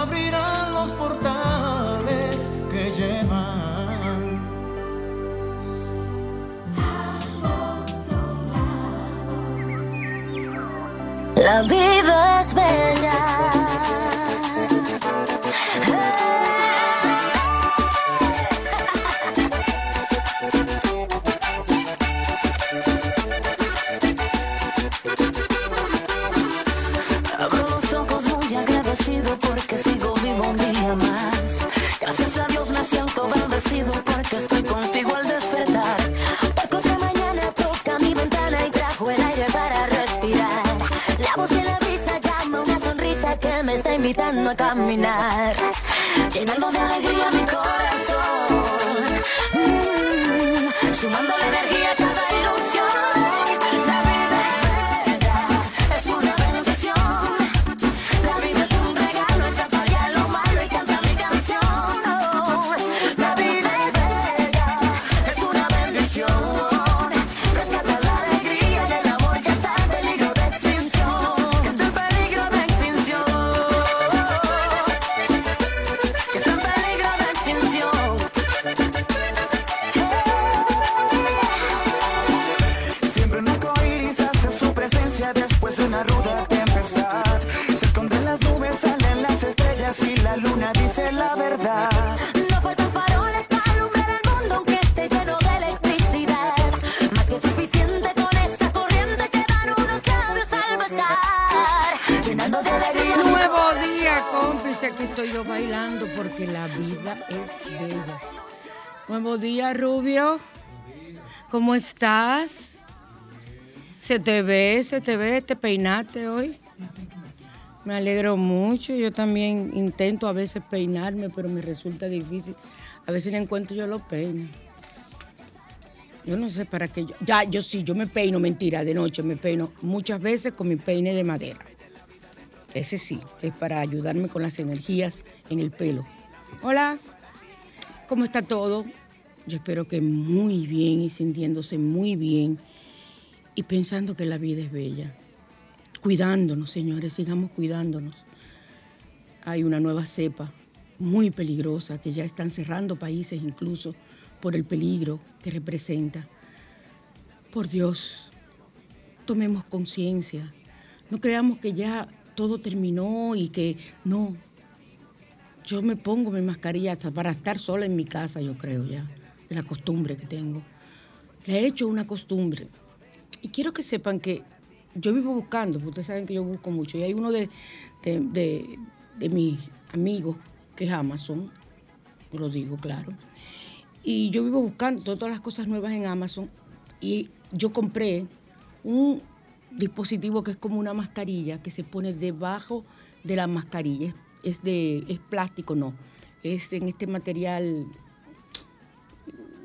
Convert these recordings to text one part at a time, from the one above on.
Abrirán los portales que llevan. La vida invitando a caminar. Llenando de alegría mi corazón. Nuevo día, cómplice. Aquí estoy yo bailando porque la vida es bella. Nuevo día, Rubio. ¿Cómo estás? Se te ve, se te ve, te peinaste hoy. Me alegro mucho. Yo también intento a veces peinarme, pero me resulta difícil. A veces no encuentro yo los peines. Yo no sé para qué yo. Ya, yo sí, yo me peino, mentira, de noche me peino muchas veces con mi peine de madera. Ese sí, es para ayudarme con las energías en el pelo. Hola, ¿cómo está todo? Yo espero que muy bien y sintiéndose muy bien y pensando que la vida es bella. Cuidándonos, señores, sigamos cuidándonos. Hay una nueva cepa muy peligrosa que ya están cerrando países incluso por el peligro que representa. Por Dios, tomemos conciencia. No creamos que ya todo terminó y que no. Yo me pongo mi mascarilla hasta para estar sola en mi casa, yo creo ya, de la costumbre que tengo. Le he hecho una costumbre. Y quiero que sepan que yo vivo buscando, porque ustedes saben que yo busco mucho. Y hay uno de, de, de- de mis amigos que es Amazon, lo digo claro. Y yo vivo buscando todas las cosas nuevas en Amazon. Y yo compré un dispositivo que es como una mascarilla que se pone debajo de la mascarilla. Es, de es plástico, no. Es en este material,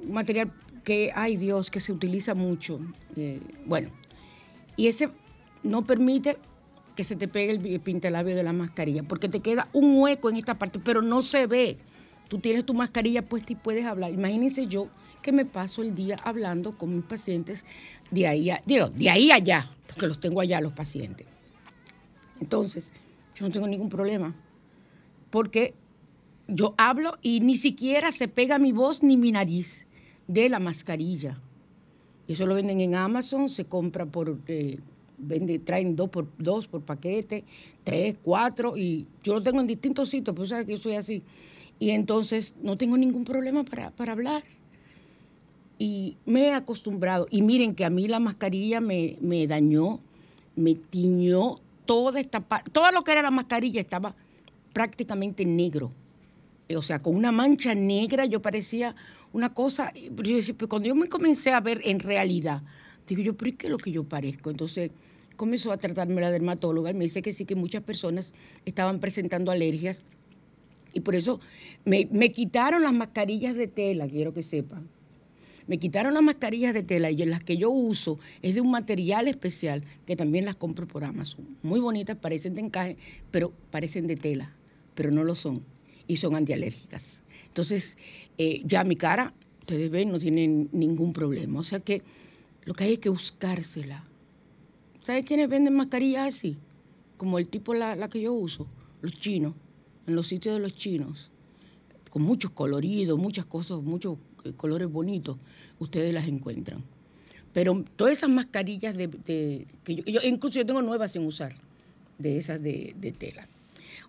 material que, ay Dios, que se utiliza mucho. Eh, bueno, y ese no permite que se te pegue el pintalabio de la mascarilla, porque te queda un hueco en esta parte, pero no se ve. Tú tienes tu mascarilla puesta y puedes hablar. Imagínense yo que me paso el día hablando con mis pacientes de ahí a, digo, de ahí allá, porque los tengo allá los pacientes. Entonces, yo no tengo ningún problema, porque yo hablo y ni siquiera se pega mi voz ni mi nariz de la mascarilla. Eso lo venden en Amazon, se compra por, eh, vende, traen dos por, dos por paquete, tres, cuatro, y yo lo tengo en distintos sitios, pues sabes que yo soy así. Y entonces no tengo ningún problema para, para hablar. Y me he acostumbrado. Y miren que a mí la mascarilla me, me dañó, me tiñó toda esta parte, todo lo que era la mascarilla estaba prácticamente negro. O sea, con una mancha negra yo parecía una cosa, pero cuando yo me comencé a ver en realidad, digo yo, pero ¿y qué es lo que yo parezco? Entonces comenzó a tratarme la dermatóloga y me dice que sí, que muchas personas estaban presentando alergias y por eso me, me quitaron las mascarillas de tela, quiero que sepan. Me quitaron las mascarillas de tela y las que yo uso es de un material especial que también las compro por Amazon. Muy bonitas, parecen de encaje, pero parecen de tela, pero no lo son y son antialérgicas. Entonces, eh, ya mi cara, ustedes ven, no tienen ningún problema. O sea que lo que hay es que buscársela. ¿Sabes quiénes venden mascarillas así? Como el tipo la, la que yo uso, los chinos, en los sitios de los chinos, con muchos coloridos, muchas cosas, muchos colores bonitos, ustedes las encuentran. Pero todas esas mascarillas de, que yo, incluso yo tengo nuevas sin usar, de esas de, tela.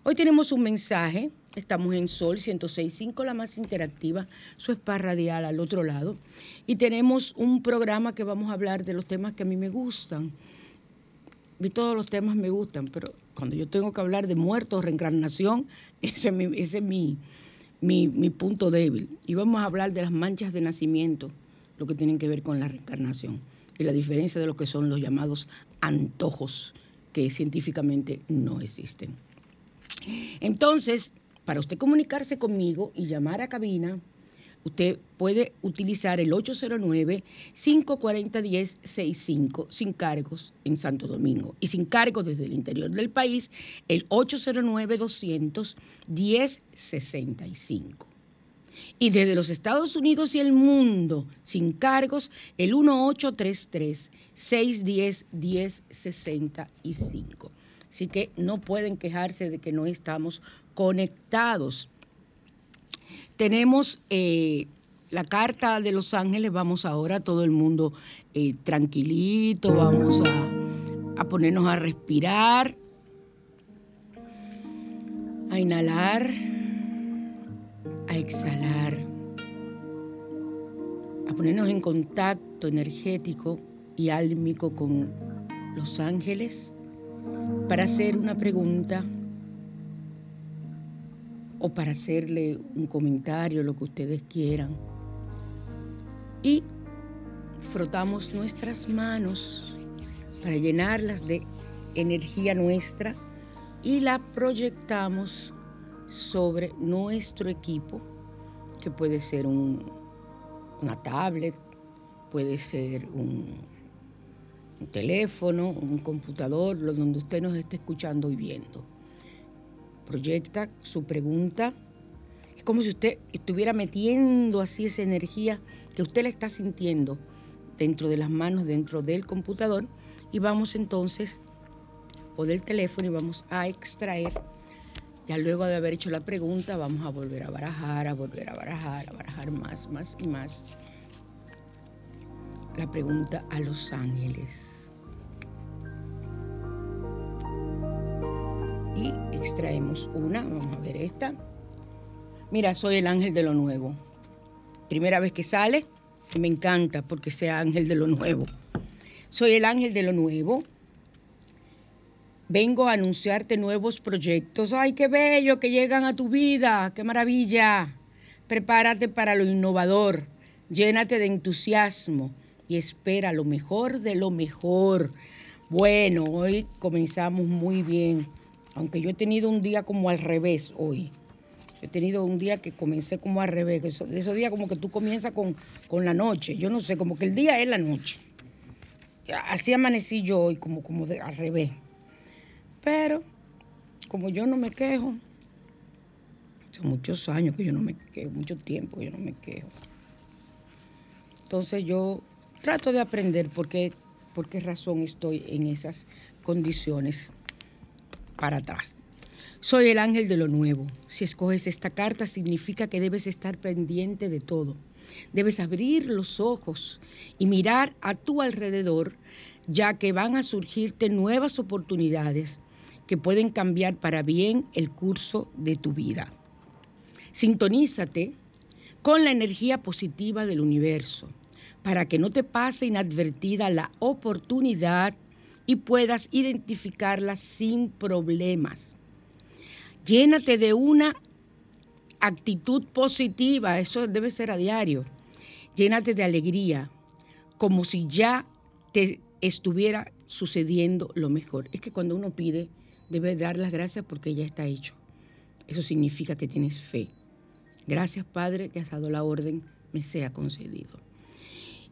Hoy tenemos un mensaje, estamos en Sol 106.5, la más interactiva, su spa radial al otro lado, y tenemos un programa que vamos a hablar de los temas que a mí me gustan. Y todos los temas me gustan, pero cuando yo tengo que hablar de muertos, reencarnación, es ese es mi, mi, mi punto débil. Y vamos a hablar de las manchas de nacimiento, lo que tienen que ver con la reencarnación y la diferencia de lo que son los llamados antojos, que científicamente no existen. Entonces, para usted comunicarse conmigo y llamar a cabina, usted puede utilizar el 809-540-1065 sin cargos en Santo Domingo y sin cargos desde el interior del país, el 809-200-1065. Y desde los Estados Unidos y el mundo, sin cargos, el 1833-610-1065. Así que no pueden quejarse de que no estamos conectados. Tenemos eh, la carta de Los Ángeles, vamos ahora todo el mundo eh, tranquilito, vamos a, a ponernos a respirar, a inhalar, a exhalar, a ponernos en contacto energético y álmico con Los Ángeles para hacer una pregunta o para hacerle un comentario, lo que ustedes quieran. Y frotamos nuestras manos para llenarlas de energía nuestra y la proyectamos sobre nuestro equipo, que puede ser un- una tablet, puede ser un, un teléfono, un computador, lo- donde usted nos esté escuchando y viendo. Proyecta su pregunta. Es como si usted estuviera metiendo así esa energía que usted la está sintiendo dentro de las manos, dentro del computador. Y vamos entonces, o del teléfono, y vamos a extraer. Ya luego de haber hecho la pregunta, vamos a volver a barajar, a volver a barajar, a barajar más, más y más. La pregunta a los ángeles. Extraemos una. Vamos a ver esta. Mira, soy el ángel de lo nuevo. Primera vez que sale, me encanta porque sea ángel de lo nuevo. Soy el ángel de lo nuevo. Vengo a anunciarte nuevos proyectos. ¡Ay, qué bello que llegan a tu vida! ¡Qué maravilla! Prepárate para lo innovador. Llénate de entusiasmo y espera lo mejor de lo mejor. Bueno, hoy comenzamos muy bien, aunque yo he tenido un día como al revés hoy. He tenido un día que comencé como al revés, que eso- esos días como que tú comienzas con, con la noche. Yo no sé, como que el día es la noche. Así amanecí yo hoy, como, como de, al revés. Pero, como yo no me quejo, son muchos años que yo no me quejo, mucho tiempo que yo no me quejo. Entonces yo trato de aprender por qué, por qué razón estoy en esas condiciones para atrás. Soy el ángel de lo nuevo. Si escoges esta carta significa que debes estar pendiente de todo. Debes abrir los ojos y mirar a tu alrededor, ya que van a surgirte nuevas oportunidades que pueden cambiar para bien el curso de tu vida. Sintonízate con la energía positiva del universo para que no te pase inadvertida la oportunidad y puedas identificarla sin problemas. Llénate de una actitud positiva, eso debe ser a diario. Llénate de alegría, como si ya te estuviera sucediendo lo mejor. Es que cuando uno pide, debe dar las gracias porque ya está hecho. Eso significa que tienes fe. Gracias, Padre, que has dado la orden, me sea concedido.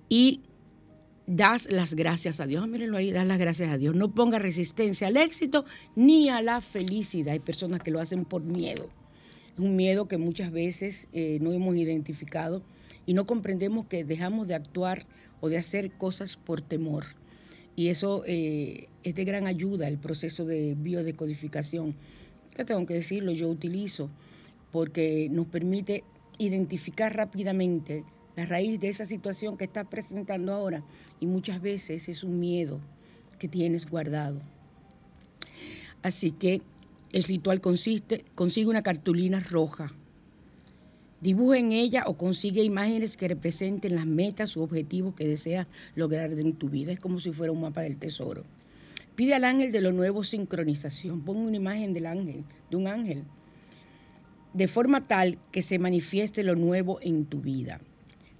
Y das las gracias a Dios. Ah, mírenlo ahí, das las gracias a Dios. No ponga resistencia al éxito ni a la felicidad. Hay personas que lo hacen por miedo. Es un miedo que muchas veces eh, no hemos identificado y no comprendemos que dejamos de actuar o de hacer cosas por temor. Y eso eh, es de gran ayuda, el proceso de biodecodificación. Que tengo que decirlo, yo utilizo porque nos permite identificar rápidamente la raíz de esa situación que estás presentando ahora y muchas veces es un miedo que tienes guardado. Así que el ritual consiste, consigue una cartulina roja, dibuja en ella o consigue imágenes que representen las metas u objetivos que deseas lograr en tu vida. Es como si fuera un mapa del tesoro. Pide al ángel de lo nuevo sincronización. Pon una imagen del ángel, de un ángel de forma tal que se manifieste lo nuevo en tu vida.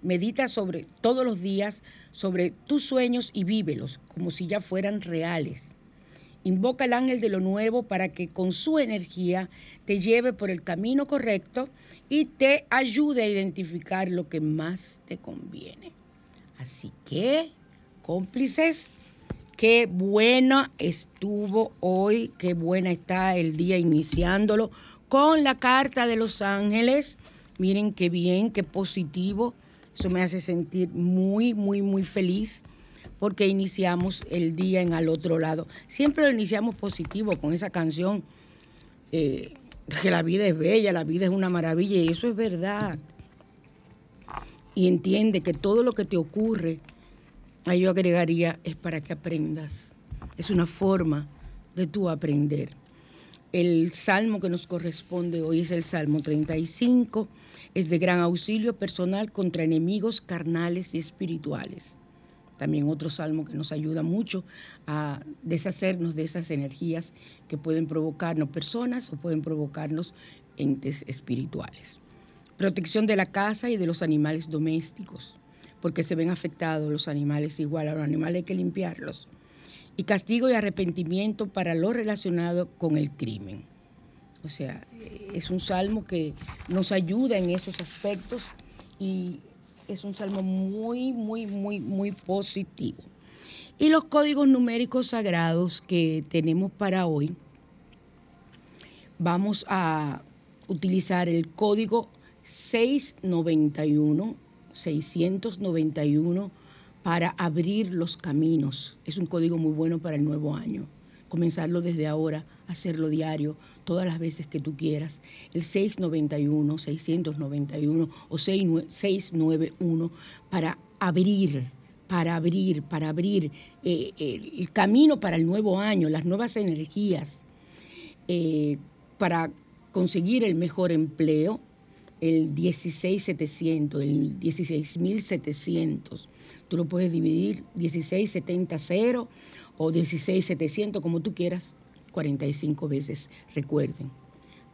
Medita sobre todos los días sobre tus sueños y vívelos como si ya fueran reales. Invoca al ángel de lo nuevo para que con su energía te lleve por el camino correcto y te ayude a identificar lo que más te conviene. Así que, cómplices, qué buena estuvo hoy, qué buena está el día iniciándolo con la carta de los ángeles. Miren qué bien, qué positivo. Eso me hace sentir muy, muy, muy feliz porque iniciamos el día en al otro lado. Siempre lo iniciamos positivo con esa canción, eh, que la vida es bella, la vida es una maravilla y eso es verdad. Y entiende que todo lo que te ocurre, ahí yo agregaría, es para que aprendas. Es una forma de tú aprender. El salmo que nos corresponde hoy es el Salmo 35. Es de gran auxilio personal contra enemigos carnales y espirituales. También otro salmo que nos ayuda mucho a deshacernos de esas energías que pueden provocarnos personas o pueden provocarnos entes espirituales. Protección de la casa y de los animales domésticos, porque se ven afectados los animales igual. A los animales hay que limpiarlos y castigo y arrepentimiento para lo relacionado con el crimen. O sea, es un salmo que nos ayuda en esos aspectos y es un salmo muy, muy, muy, muy positivo. Y los códigos numéricos sagrados que tenemos para hoy, vamos a utilizar el código 691, 691 para abrir los caminos. Es un código muy bueno para el nuevo año. Comenzarlo desde ahora, hacerlo diario, todas las veces que tú quieras. El 691, 691 o 691 para abrir, para abrir, para abrir eh, el camino para el nuevo año, las nuevas energías, eh, para conseguir el mejor empleo, el 16700, el 16700 Tú lo puedes dividir 1670 o 16700, como tú quieras, 45 veces. Recuerden,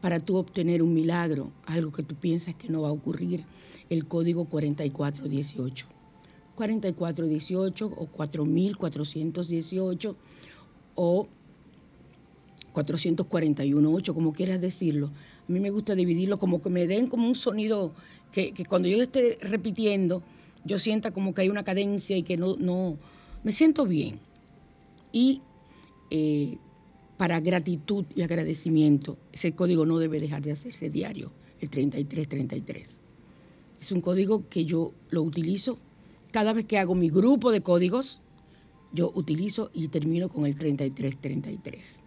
para tú obtener un milagro, algo que tú piensas que no va a ocurrir, el código 4418. 4418 o 4418 o 441.8, como quieras decirlo. A mí me gusta dividirlo como que me den como un sonido que, que cuando yo esté repitiendo, yo sienta como que hay una cadencia y que no, no me siento bien. Y eh, para gratitud y agradecimiento, ese código no debe dejar de hacerse diario, el 3333. Es un código que yo lo utilizo cada vez que hago mi grupo de códigos, yo utilizo y termino con el 3333.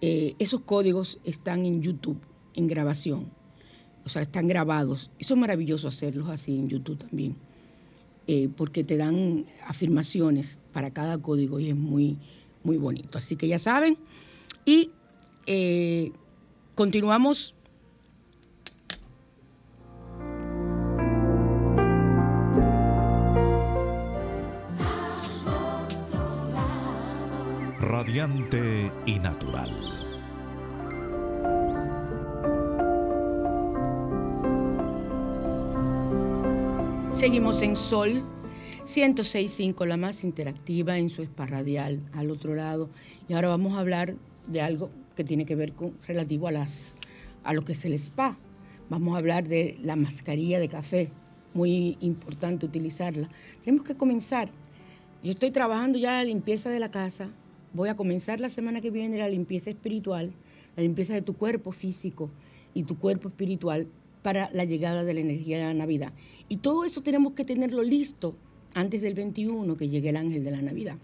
Eh, esos códigos están en YouTube, en grabación. O sea, están grabados. Eso es maravilloso hacerlos así en YouTube también. Eh, porque te dan afirmaciones para cada código y es muy, muy bonito. Así que ya saben. Y eh, continuamos. Radiante y natural. Seguimos en Sol 106.5, la más interactiva en su spa radial al otro lado. Y ahora vamos a hablar de algo que tiene que ver con relativo a las a lo que es el spa. Vamos a hablar de la mascarilla de café, muy importante utilizarla. Tenemos que comenzar. Yo estoy trabajando ya la limpieza de la casa. Voy a comenzar la semana que viene la limpieza espiritual, la limpieza de tu cuerpo físico y tu cuerpo espiritual para la llegada de la energía de la Navidad. Y todo eso tenemos que tenerlo listo antes del 21 que llegue el ángel de la Navidad.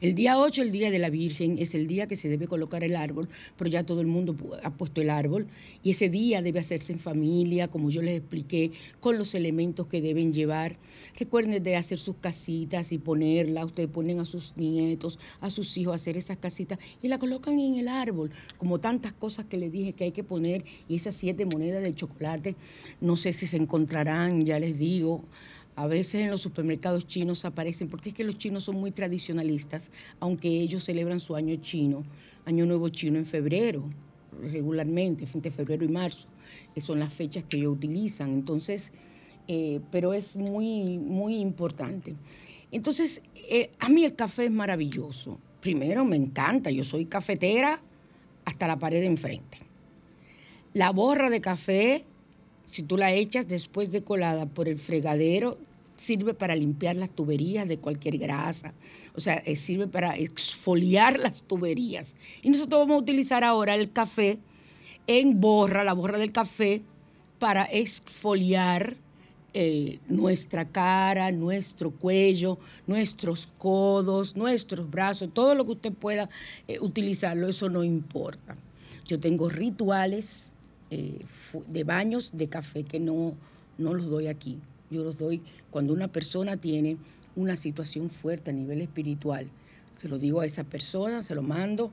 El día 8, el día de la Virgen, es el día que se debe colocar el árbol, pero ya todo el mundo ha puesto el árbol y ese día debe hacerse en familia, como yo les expliqué, con los elementos que deben llevar. Recuerden de hacer sus casitas y ponerlas, ustedes ponen a sus nietos, a sus hijos a hacer esas casitas y la colocan en el árbol, como tantas cosas que les dije que hay que poner y esas siete monedas de chocolate, no sé si se encontrarán, ya les digo, a veces en los supermercados chinos aparecen, porque es que los chinos son muy tradicionalistas, aunque ellos celebran su año chino, año nuevo chino en febrero, regularmente, fin de febrero y marzo. que son las fechas que ellos utilizan. Entonces, eh, pero es muy, muy importante. Entonces, eh, a mí el café es maravilloso. Primero, me encanta, yo soy cafetera hasta la pared de enfrente. La borra de café, si tú la echas después de colada por el fregadero, sirve para limpiar las tuberías de cualquier grasa. O sea, eh, sirve para exfoliar las tuberías. Y nosotros vamos a utilizar ahora el café en borra, la borra del café, para exfoliar eh, nuestra cara, nuestro cuello, nuestros codos, nuestros brazos, todo lo que usted pueda eh, utilizarlo, eso no importa. Yo tengo rituales de baños de café que no, no los doy aquí. Yo los doy cuando una persona tiene una situación fuerte a nivel espiritual. Se lo digo a esa persona, se lo mando,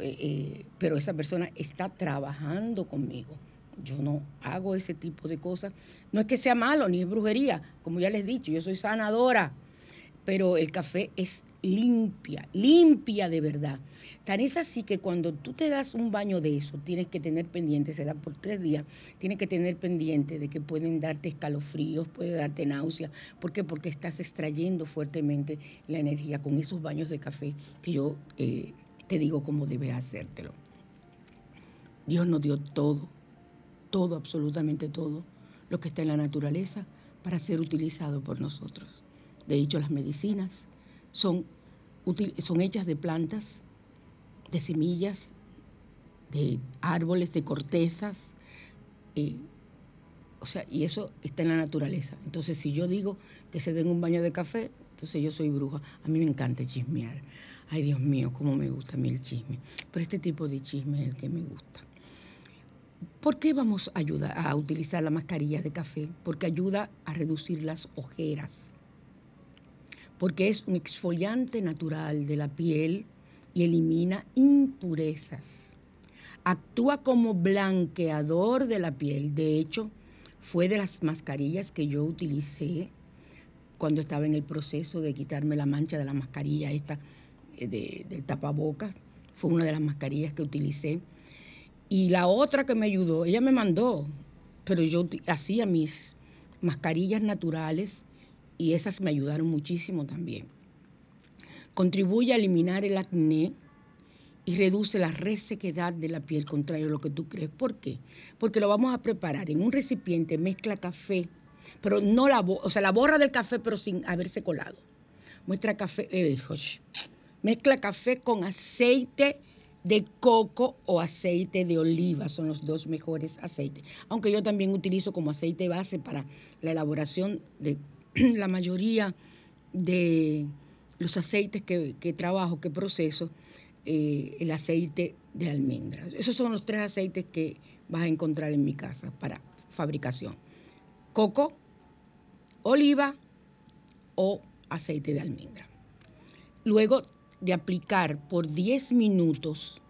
eh, eh, pero esa persona está trabajando conmigo. Yo no hago ese tipo de cosas. No es que sea malo ni es brujería, como ya les he dicho, yo soy sanadora, pero el café es limpia, limpia de verdad. Tan es así que cuando tú te das un baño de eso, tienes que tener pendiente, se da por tres días, tienes que tener pendiente de que pueden darte escalofríos, puede darte náusea. ¿Por qué? Porque estás extrayendo fuertemente la energía con esos baños de café que yo eh, te digo cómo debes hacértelo. Dios nos dio todo, todo, absolutamente todo, lo que está en la naturaleza para ser utilizado por nosotros. De hecho, las medicinas son, son hechas de plantas, de semillas, de árboles, de cortezas, eh, o sea, y eso está en la naturaleza. Entonces, si yo digo que se den un baño de café, entonces yo soy bruja. A mí me encanta chismear. Ay, Dios mío, cómo me gusta a mí chisme. Pero este tipo de chisme es el que me gusta. ¿Por qué vamos a ayudar a utilizar la mascarilla de café? Porque ayuda a reducir las ojeras. Porque es un exfoliante natural de la piel y elimina impurezas. Actúa como blanqueador de la piel. De hecho, fue de las mascarillas que yo utilicé cuando estaba en el proceso de quitarme la mancha de la mascarilla esta eh, de- del tapabocas. Fue una de las mascarillas que utilicé. Y la otra que me ayudó, ella me mandó, pero yo hacía mis mascarillas naturales y esas me ayudaron muchísimo también. Contribuye a eliminar el acné y reduce la resequedad de la piel, contrario a lo que tú crees. ¿Por qué? Porque lo vamos a preparar en un recipiente, mezcla café, pero no la, o sea, la borra del café, pero sin haberse colado. Muestra café, eh, mezcla café con aceite de coco o aceite de oliva, son los dos mejores aceites. Aunque yo también utilizo como aceite base para la elaboración de la mayoría de los aceites que, trabajo, que proceso, eh, el aceite de almendras. Esos son los tres aceites que vas a encontrar en mi casa para fabricación. Coco, oliva o aceite de almendra. Luego de aplicar por 10 minutos,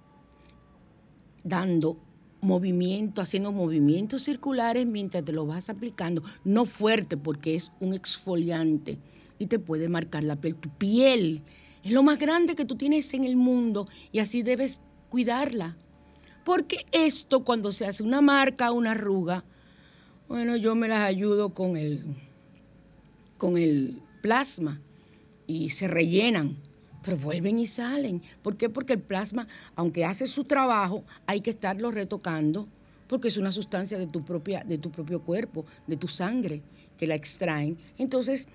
dando movimiento, haciendo movimientos circulares mientras te lo vas aplicando, no fuerte porque es un exfoliante y te puede marcar la piel. Tu piel es lo más grande que tú tienes en el mundo y así debes cuidarla. Porque esto cuando se hace una marca, una arruga, bueno, yo me las ayudo con el, con el plasma y se rellenan, pero vuelven y salen. ¿Por qué? Porque el plasma, aunque hace su trabajo, hay que estarlo retocando porque es una sustancia de tu, propia, de tu propio cuerpo, de tu sangre, que la extraen. Entonces,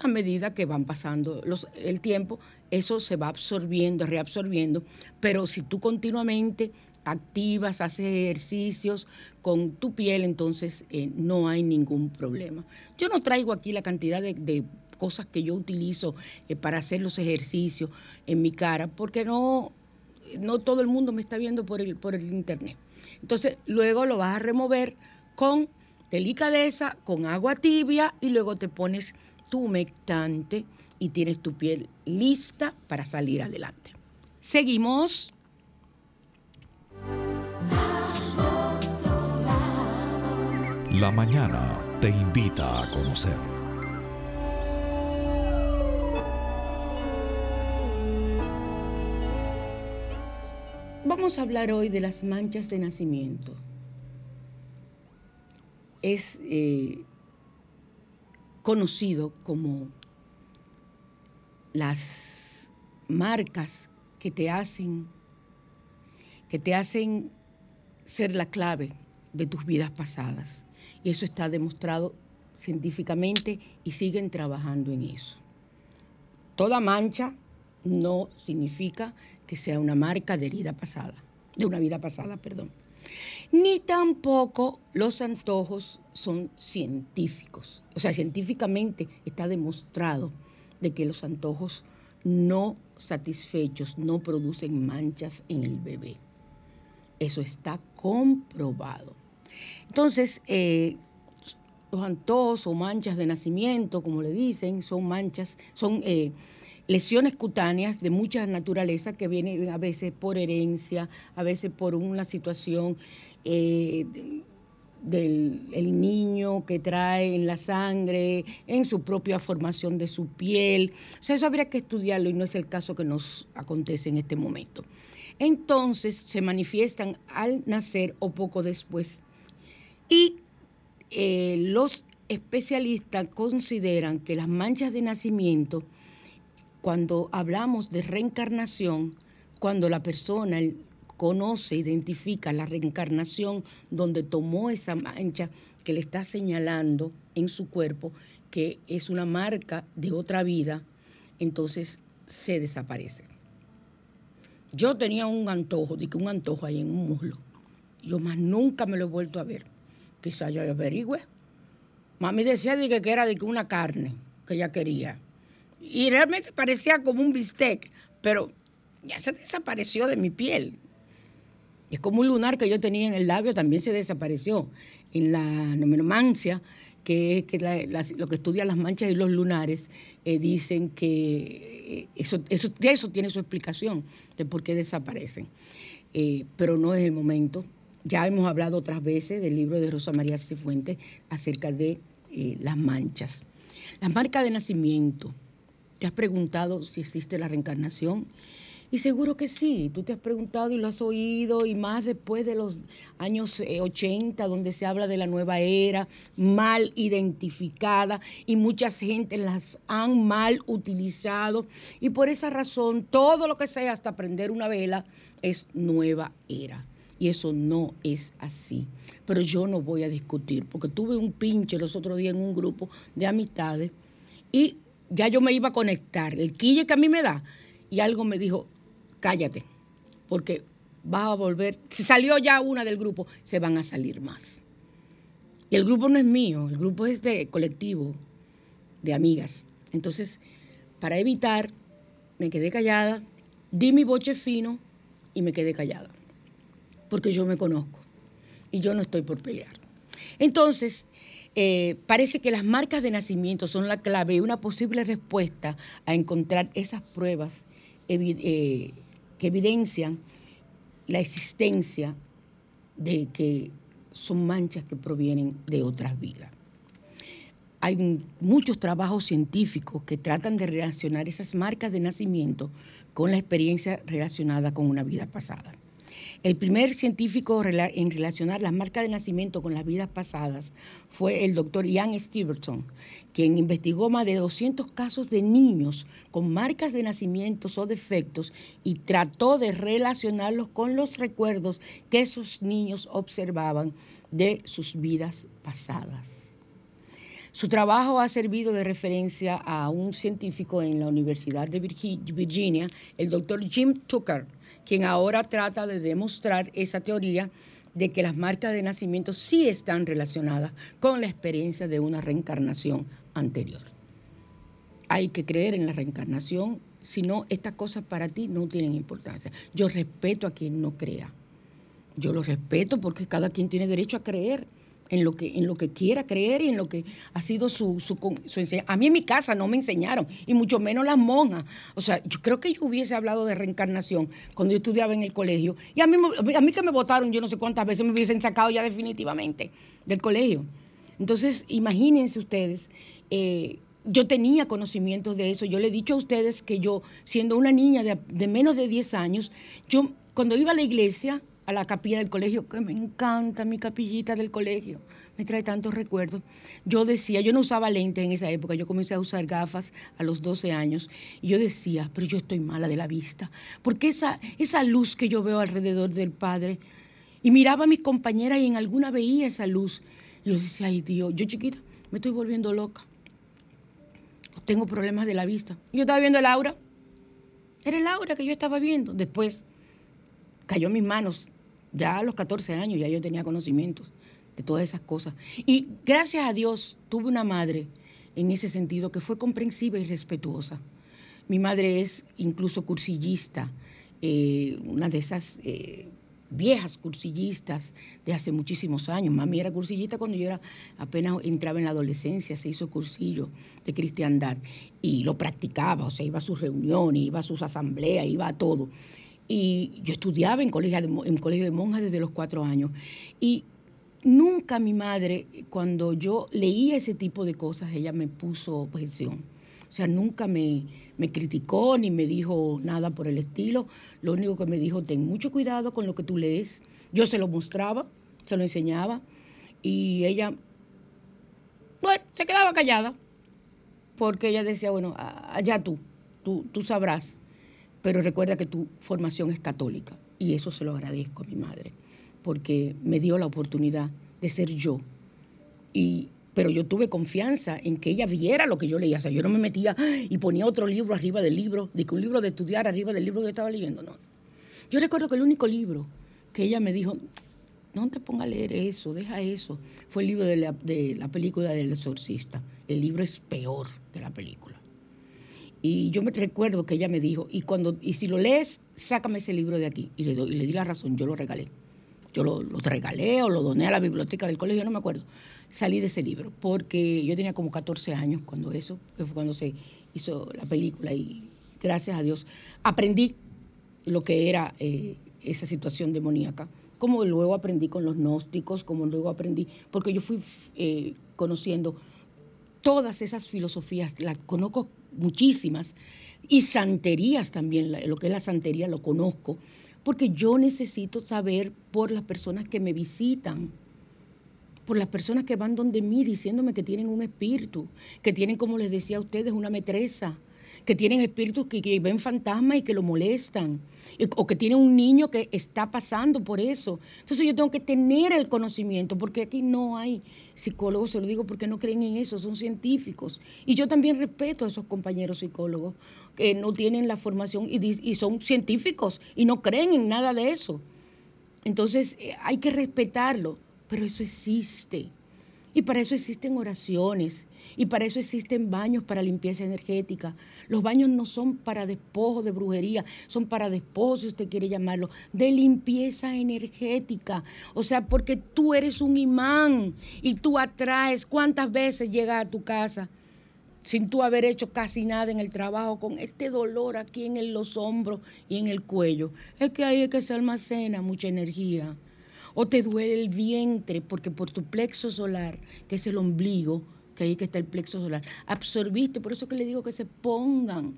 a medida que van pasando los, el tiempo, eso se va absorbiendo, reabsorbiendo, pero si tú continuamente activas, haces ejercicios con tu piel, entonces eh, no hay ningún problema. Yo no traigo aquí la cantidad de, de cosas que yo utilizo eh, para hacer los ejercicios en mi cara, porque no, no todo el mundo me está viendo por el, por el internet. Entonces, luego lo vas a remover con delicadeza, con agua tibia y luego te pones tu humectante y tienes tu piel lista para salir adelante. Seguimos. La mañana te invita a conocer. Vamos a hablar hoy de las manchas de nacimiento. Es eh, conocido como las marcas que te hacen que te hacen ser la clave de tus vidas pasadas. Y eso está demostrado científicamente y siguen trabajando en eso. Toda mancha no significa que sea una marca de herida pasada, de una vida pasada, perdón. Ni tampoco los antojos son científicos. O sea, científicamente está demostrado de que los antojos no satisfechos no producen manchas en el bebé. Eso está comprobado. Entonces, eh, los antojos o manchas de nacimiento, como le dicen, son manchas, son eh, lesiones cutáneas de mucha naturaleza que vienen a veces por herencia, a veces por una situación eh, del el niño que trae en la sangre, en su propia formación de su piel. O sea, eso habría que estudiarlo y no es el caso que nos acontece en este momento. Entonces se manifiestan al nacer o poco después. Y eh, los especialistas consideran que las manchas de nacimiento, cuando hablamos de reencarnación, cuando la persona conoce, identifica la reencarnación donde tomó esa mancha que le está señalando en su cuerpo, que es una marca de otra vida, entonces se desaparece. Yo tenía un antojo, que un antojo ahí en un muslo. Yo más nunca me lo he vuelto a ver. Quizá yo averigüe. Mami decía de que era de que una carne que ella quería. Y realmente parecía como un bistec, pero ya se desapareció de mi piel. Es como un lunar que yo tenía en el labio, también se desapareció. En la numeromancia, que es que lo que estudia las manchas y los lunares, eh, dicen que eh, eso, eso, eso tiene su explicación de por qué desaparecen. Eh, pero no es el momento. Ya hemos hablado otras veces del libro de Rosa María Cifuentes acerca de las manchas. Las marcas de nacimiento. ¿Te has preguntado si existe la reencarnación? Y seguro que sí, tú te has preguntado y lo has oído, y más después de los años eh, 80, donde se habla de la nueva era, mal identificada, y muchas gente las han mal utilizado, y por esa razón todo lo que sea hasta prender una vela es nueva era. Y eso no es así. Pero yo no voy a discutir, porque tuve un pinche los otros días en un grupo de amistades, y ya yo me iba a conectar, el quille que a mí me da, y algo me dijo, cállate, porque vas a volver, si salió ya una del grupo, se van a salir más. Y el grupo no es mío, el grupo es de colectivo. de amigas. Entonces, para evitar, me quedé callada, di mi boche fino y me quedé callada. Porque yo me conozco y yo no estoy por pelear. Entonces, eh, parece que las marcas de nacimiento son la clave y una posible respuesta a encontrar esas pruebas eh, que evidencian la existencia de que son manchas que provienen de otras vidas. Hay muchos trabajos científicos que tratan de relacionar esas marcas de nacimiento con la experiencia relacionada con una vida pasada. El primer científico en relacionar las marcas de nacimiento con las vidas pasadas fue el doctor Ian Stevenson, quien investigó más de 200 casos de niños con marcas de nacimientos o defectos y trató de relacionarlos con los recuerdos que esos niños observaban de sus vidas pasadas. Su trabajo ha servido de referencia a un científico en la Universidad de Virgi- Virginia, el doctor Jim Tucker, quien ahora trata de demostrar esa teoría de que las marcas de nacimiento sí están relacionadas con la experiencia de una reencarnación anterior. Hay que creer en la reencarnación, si no, estas cosas para ti no tienen importancia. Yo respeto a quien no crea. Yo lo respeto porque cada quien tiene derecho a creer en lo que, en lo que quiera creer y en lo que ha sido su, su, su enseñanza. A mí en mi casa no me enseñaron, y mucho menos las monjas. O sea, yo creo que yo hubiese hablado de reencarnación cuando yo estudiaba en el colegio. Y a mí, a mí que me votaron, yo no sé cuántas veces me hubiesen sacado ya definitivamente del colegio. Entonces, imagínense ustedes, eh, yo tenía conocimientos de eso. Yo le he dicho a ustedes que yo, siendo una niña de, de menos de 10 años, yo cuando iba a la iglesia, a la capilla del colegio, que me encanta mi capillita del colegio, me trae tantos recuerdos. Yo decía, yo no usaba lentes en esa época, yo comencé a usar gafas a los 12 años, y yo decía, pero yo estoy mala de la vista, porque esa, esa luz que yo veo alrededor del Padre, y miraba a mis compañeras y en alguna veía esa luz, y yo decía, ay Dios, yo chiquita, me estoy volviendo loca tengo problemas de la vista. Yo estaba viendo el aura. Era el aura que yo estaba viendo. Después cayó en mis manos. Ya a los 14 años ya yo tenía conocimientos de todas esas cosas. Y gracias a Dios tuve una madre en ese sentido que fue comprensiva y respetuosa. Mi madre es incluso cursillista, eh, una de esas eh, viejas cursillistas de hace muchísimos años. Mami era cursillista cuando yo era, apenas entraba en la adolescencia, se hizo cursillo de cristiandad y lo practicaba, o sea, iba a sus reuniones, iba a sus asambleas, iba a todo. Y yo estudiaba en colegio de, en colegio de monjas desde los cuatro años. Y nunca mi madre, cuando yo leía ese tipo de cosas, ella me puso objeción. O sea, nunca me, me criticó ni me dijo nada por el estilo. Lo único que me dijo, ten mucho cuidado con lo que tú lees. Yo se lo mostraba, se lo enseñaba. Y ella, bueno, se quedaba callada. Porque ella decía, bueno, allá tú, tú, tú sabrás. Pero recuerda que tu formación es católica. Y eso se lo agradezco a mi madre. Porque me dio la oportunidad de ser yo. Y, pero yo tuve confianza en que ella viera lo que yo leía. O sea, yo no me metía y ponía otro libro arriba del libro, de que un libro de estudiar arriba del libro que yo estaba leyendo. No. Yo recuerdo que el único libro que ella me dijo, no te pongas a leer eso, deja eso, fue el libro de la, de la película del exorcista. El libro es peor que la película. Y yo me recuerdo que ella me dijo, y cuando y si lo lees, sácame ese libro de aquí. Y le, doy- y le di la razón, yo lo regalé. Yo lo, lo regalé o lo doné a la biblioteca del colegio, no me acuerdo. Salí de ese libro porque yo tenía como 14 años cuando eso, que fue cuando se hizo la película y gracias a Dios aprendí lo que era eh, esa situación demoníaca, como luego aprendí con los gnósticos, como luego aprendí, porque yo fui eh, conociendo todas esas filosofías, las conozco muchísimas, y santerías también, lo que es la santería lo conozco, porque yo necesito saber por las personas que me visitan, por las personas que van donde mí diciéndome que tienen un espíritu, que tienen, como les decía a ustedes, una metresa, que tienen espíritus que, que ven fantasmas y que lo molestan, o que tienen un niño que está pasando por eso. Entonces yo tengo que tener el conocimiento, porque aquí no hay psicólogos, se lo digo porque no creen en eso, son científicos. Y yo también respeto a esos compañeros psicólogos que no tienen la formación y, y son científicos y no creen en nada de eso. Entonces eh, hay que respetarlo, pero eso existe. Y para eso existen oraciones. Y para eso existen baños para limpieza energética. Los baños no son para despojo de brujería, son para despojo, si usted quiere llamarlo, de limpieza energética. O sea, porque tú eres un imán y tú atraes. ¿Cuántas veces llegas a tu casa sin tú haber hecho casi nada en el trabajo con este dolor aquí en los hombros y en el cuello? Es que ahí es que se almacena mucha energía o te duele el vientre porque por tu plexo solar, que es el ombligo, que ahí que está el plexo solar, absorbiste, por eso que le digo que se pongan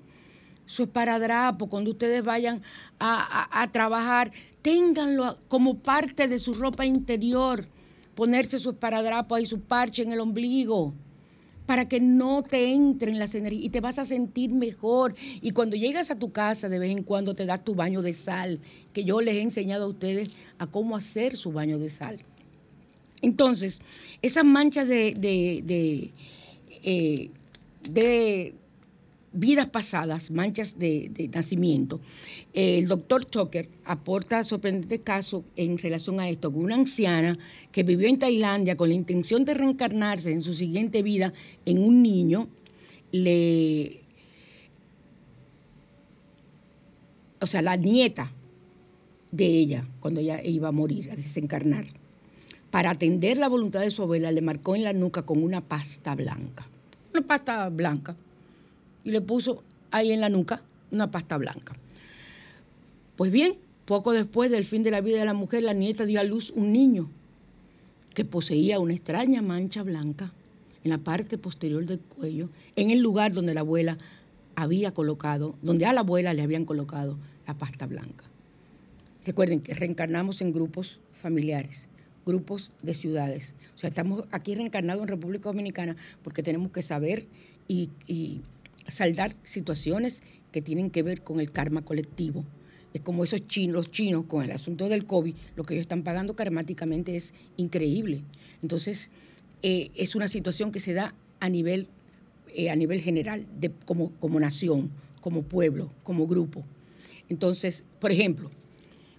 su esparadrapo cuando ustedes vayan a, a- trabajar, ténganlo como parte de su ropa interior, ponerse su esparadrapo ahí, su parche en el ombligo para que no te entren las energías y te vas a sentir mejor. Y cuando llegas a tu casa, de vez en cuando te das tu baño de sal, que yo les he enseñado a ustedes a cómo hacer su baño de sal. Entonces, esas manchas de, de, eh, de vidas pasadas, manchas de, nacimiento, eh, el doctor Tucker aporta sorprendente caso en relación a esto, con una anciana que vivió en Tailandia con la intención de reencarnarse en su siguiente vida en un niño, le... O sea, la nieta de ella, cuando ella iba a morir, a desencarnar, para atender la voluntad de su abuela, le marcó en la nuca con una pasta blanca. Una pasta blanca y le puso ahí en la nuca una pasta blanca. Pues bien, poco después del fin de la vida de la mujer, la nieta dio a luz un niño que poseía una extraña mancha blanca en la parte posterior del cuello, en el lugar donde la abuela había colocado, donde a la abuela le habían colocado la pasta blanca. Recuerden que reencarnamos en grupos familiares, grupos de ciudades. O sea, estamos aquí reencarnados en República Dominicana porque tenemos que saber y, y saldar situaciones que tienen que ver con el karma colectivo. Es como esos chinos, los chinos con el asunto del COVID, lo que ellos están pagando karmáticamente es increíble. Entonces, eh, es una situación que se da a nivel, eh, a nivel general, de, como, como nación, como pueblo, como grupo. Entonces, por ejemplo,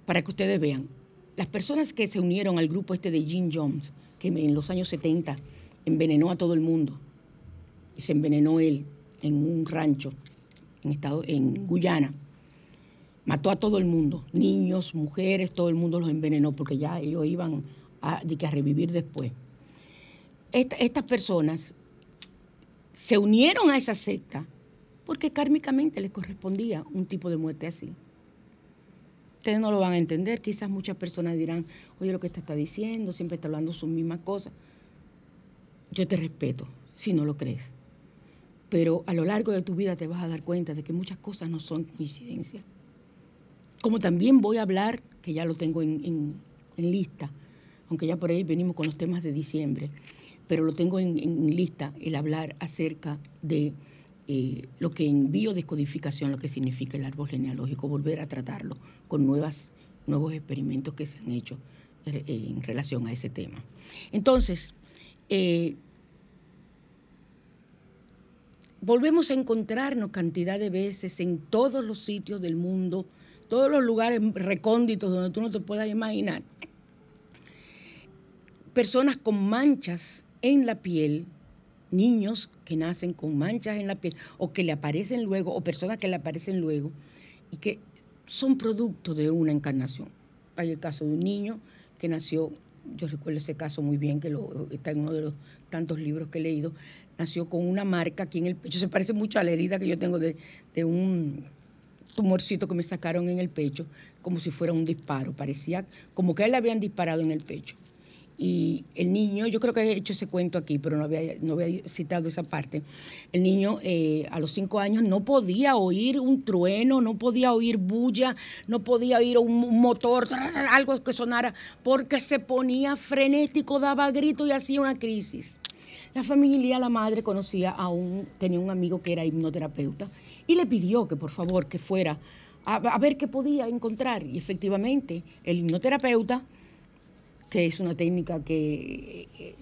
para que ustedes vean, las personas que se unieron al grupo este de Jim Jones, que en los años 70 envenenó a todo el mundo, y se envenenó él en un rancho en, estado, en Guyana, mató a todo el mundo, niños, mujeres, todo el mundo los envenenó porque ya ellos iban a, a revivir después. Esta- estas personas se unieron a esa secta porque kármicamente les correspondía un tipo de muerte así. Ustedes no lo van a entender, quizás muchas personas dirán, oye, lo que está diciendo, siempre está hablando sus mismas cosas. Yo te respeto si no lo crees, pero a lo largo de tu vida te vas a dar cuenta de que muchas cosas no son coincidencia. Como también voy a hablar, que ya lo tengo en, en- lista, aunque ya por ahí venimos con los temas de diciembre, pero lo tengo en, en lista el hablar acerca de eh, lo que en biodescodificación, lo que significa el árbol genealógico, volver a tratarlo con nuevas, nuevos experimentos que se han hecho eh, en relación a ese tema. Entonces, eh, volvemos a encontrarnos cantidad de veces en todos los sitios del mundo, todos los lugares recónditos donde tú no te puedas imaginar. Personas con manchas en la piel, niños que nacen con manchas en la piel o que le aparecen luego, o personas que le aparecen luego, y que son producto de una encarnación. Hay el caso de un niño que nació, yo recuerdo ese caso muy bien, que lo, está en uno de los tantos libros que he leído, nació con una marca aquí en el pecho, se parece mucho a la herida que yo tengo de, de un tumorcito que me sacaron en el pecho, como si fuera un disparo, parecía como que a él le habían disparado en el pecho. Y el niño, yo creo que he hecho ese cuento aquí, pero no había, no había citado esa parte. El niño eh, a los cinco años no podía oír un trueno, no podía oír bulla, no podía oír un, motor, algo que sonara, porque se ponía frenético, daba gritos y hacía una crisis. La familia, la madre conocía a un, tenía un amigo que era hipnoterapeuta y le pidió que por favor que fuera a, a ver qué podía encontrar. Y efectivamente, el hipnoterapeuta que es una técnica que eh,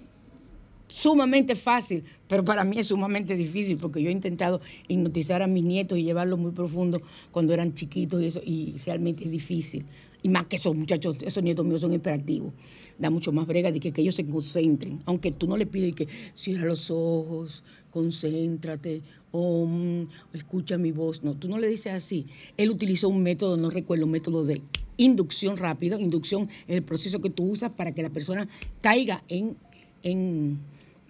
sumamente fácil, pero para mí es sumamente difícil porque yo he intentado hipnotizar a mis nietos y llevarlos muy profundo cuando eran chiquitos y eso, y realmente es difícil Y más que esos muchachos, esos nietos míos son hiperactivos. Da mucho más brega de que, que ellos se concentren. Aunque tú no le pides que cierra los ojos, concéntrate, o escucha mi voz. No, tú no le dices así. Él utilizó un método, no recuerdo, un método de inducción rápida. Inducción el proceso que tú usas para que la persona caiga en, en,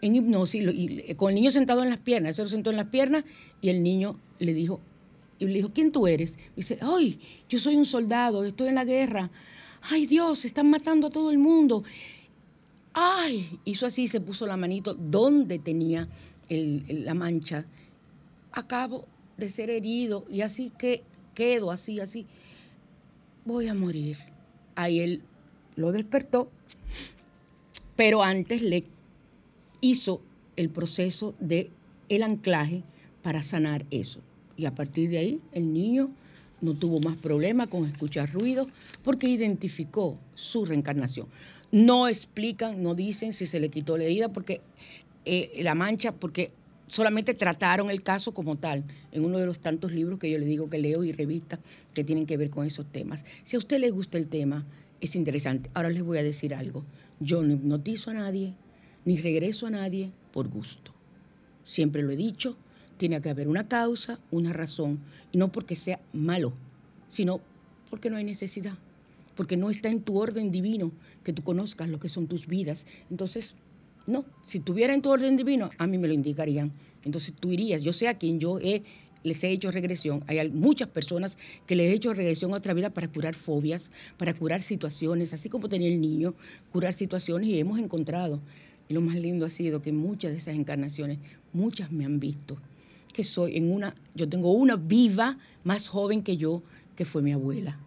en hipnosis. Y, con el niño sentado en las piernas. Se lo sentó en las piernas y el niño le dijo, y le dijo, ¿quién tú eres? Dice, ay, yo soy un soldado, estoy en la guerra. Ay, Dios, están matando a todo el mundo. Ay, hizo así, se puso la manito donde tenía la mancha. Acabo de ser herido y así que quedo así, así. Voy a morir. Ahí él lo despertó, pero antes le hizo el proceso de el anclaje para sanar eso. Y a partir de ahí el niño no tuvo más problema con escuchar ruidos porque identificó su reencarnación. No explican, no dicen si se le quitó la herida porque eh, la mancha, porque solamente trataron el caso como tal en uno de los tantos libros que yo le digo que leo y revistas que tienen que ver con esos temas. Si a usted le gusta el tema, es interesante. Ahora les voy a decir algo. Yo no hipnotizo a nadie, ni regreso a nadie por gusto. Siempre lo he dicho, tiene que haber una causa, una razón, y no porque sea malo, sino porque no hay necesidad, porque no está en tu orden divino que tú conozcas lo que son tus vidas. Entonces, no, si tuviera en tu orden divino, a mí me lo indicarían. Entonces tú irías, yo sé a quien yo he, les he hecho regresión. Hay muchas personas que les he hecho regresión a otra vida para curar fobias, para curar situaciones, así como tenía el niño, curar situaciones y hemos encontrado. Y lo más lindo ha sido que muchas de esas encarnaciones, muchas me han visto. Que soy en una, yo tengo una viva más joven que yo, que fue mi abuela.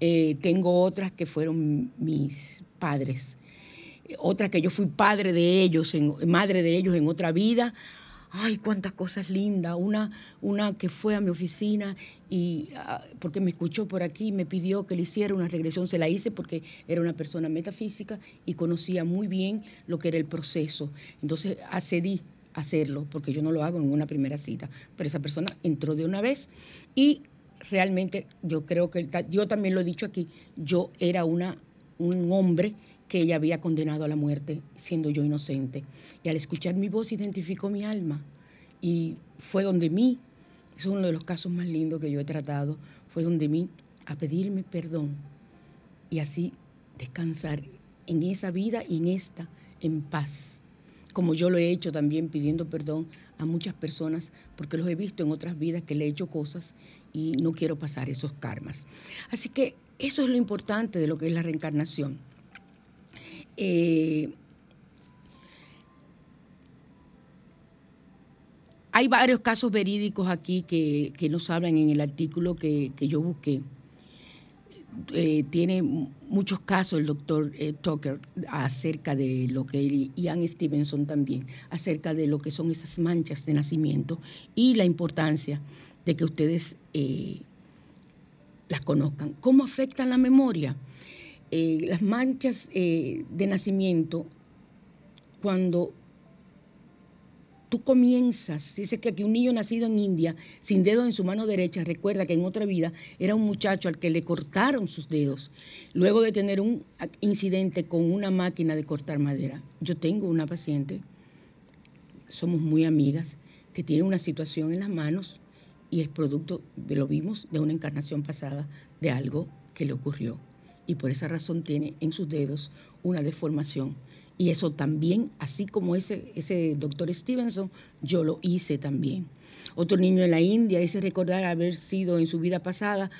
Eh, tengo otras que fueron mis padres otra que yo fui padre de ellos, en- madre de ellos en otra vida. Ay, cuántas cosas lindas. Una, una que fue a mi oficina y ah, porque me escuchó por aquí, me pidió que le hiciera una regresión. Se la hice porque era una persona metafísica y conocía muy bien lo que era el proceso. Entonces accedí a hacerlo porque yo no lo hago en una primera cita. Pero esa persona entró de una vez y realmente yo creo que yo también lo he dicho aquí. Yo era una un hombre que ella había condenado a la muerte siendo yo inocente. Y al escuchar mi voz identificó mi alma y fue donde mí, es uno de los casos más lindos que yo he tratado, fue donde mí a pedirme perdón y así descansar en esa vida y en esta en paz. Como yo lo he hecho también pidiendo perdón a muchas personas porque los he visto en otras vidas que le he hecho cosas y no quiero pasar esos karmas. Así que eso es lo importante de lo que es la reencarnación. Eh, hay varios casos verídicos aquí que, que nos hablan en el artículo que, que yo busqué. Eh, tiene mu- muchos casos el doctor eh, Tucker acerca de lo que y Ian Stevenson también, acerca de lo que son esas manchas de nacimiento y la importancia de que ustedes eh, las conozcan. ¿Cómo afectan la memoria? Eh, las manchas eh, de nacimiento, cuando tú comienzas, dice que aquí un niño nacido en India, sin dedos en su mano derecha, recuerda que en otra vida era un muchacho al que le cortaron sus dedos, luego de tener un incidente con una máquina de cortar madera. Yo tengo una paciente, somos muy amigas, que tiene una situación en las manos y es producto, lo vimos, de una encarnación pasada, de algo que le ocurrió. Y por esa razón tiene en sus dedos una deformación. Y eso también, así como ese, ese doctor Stevenson, yo lo hice también. Otro niño en la India dice recordar haber sido en su vida pasada,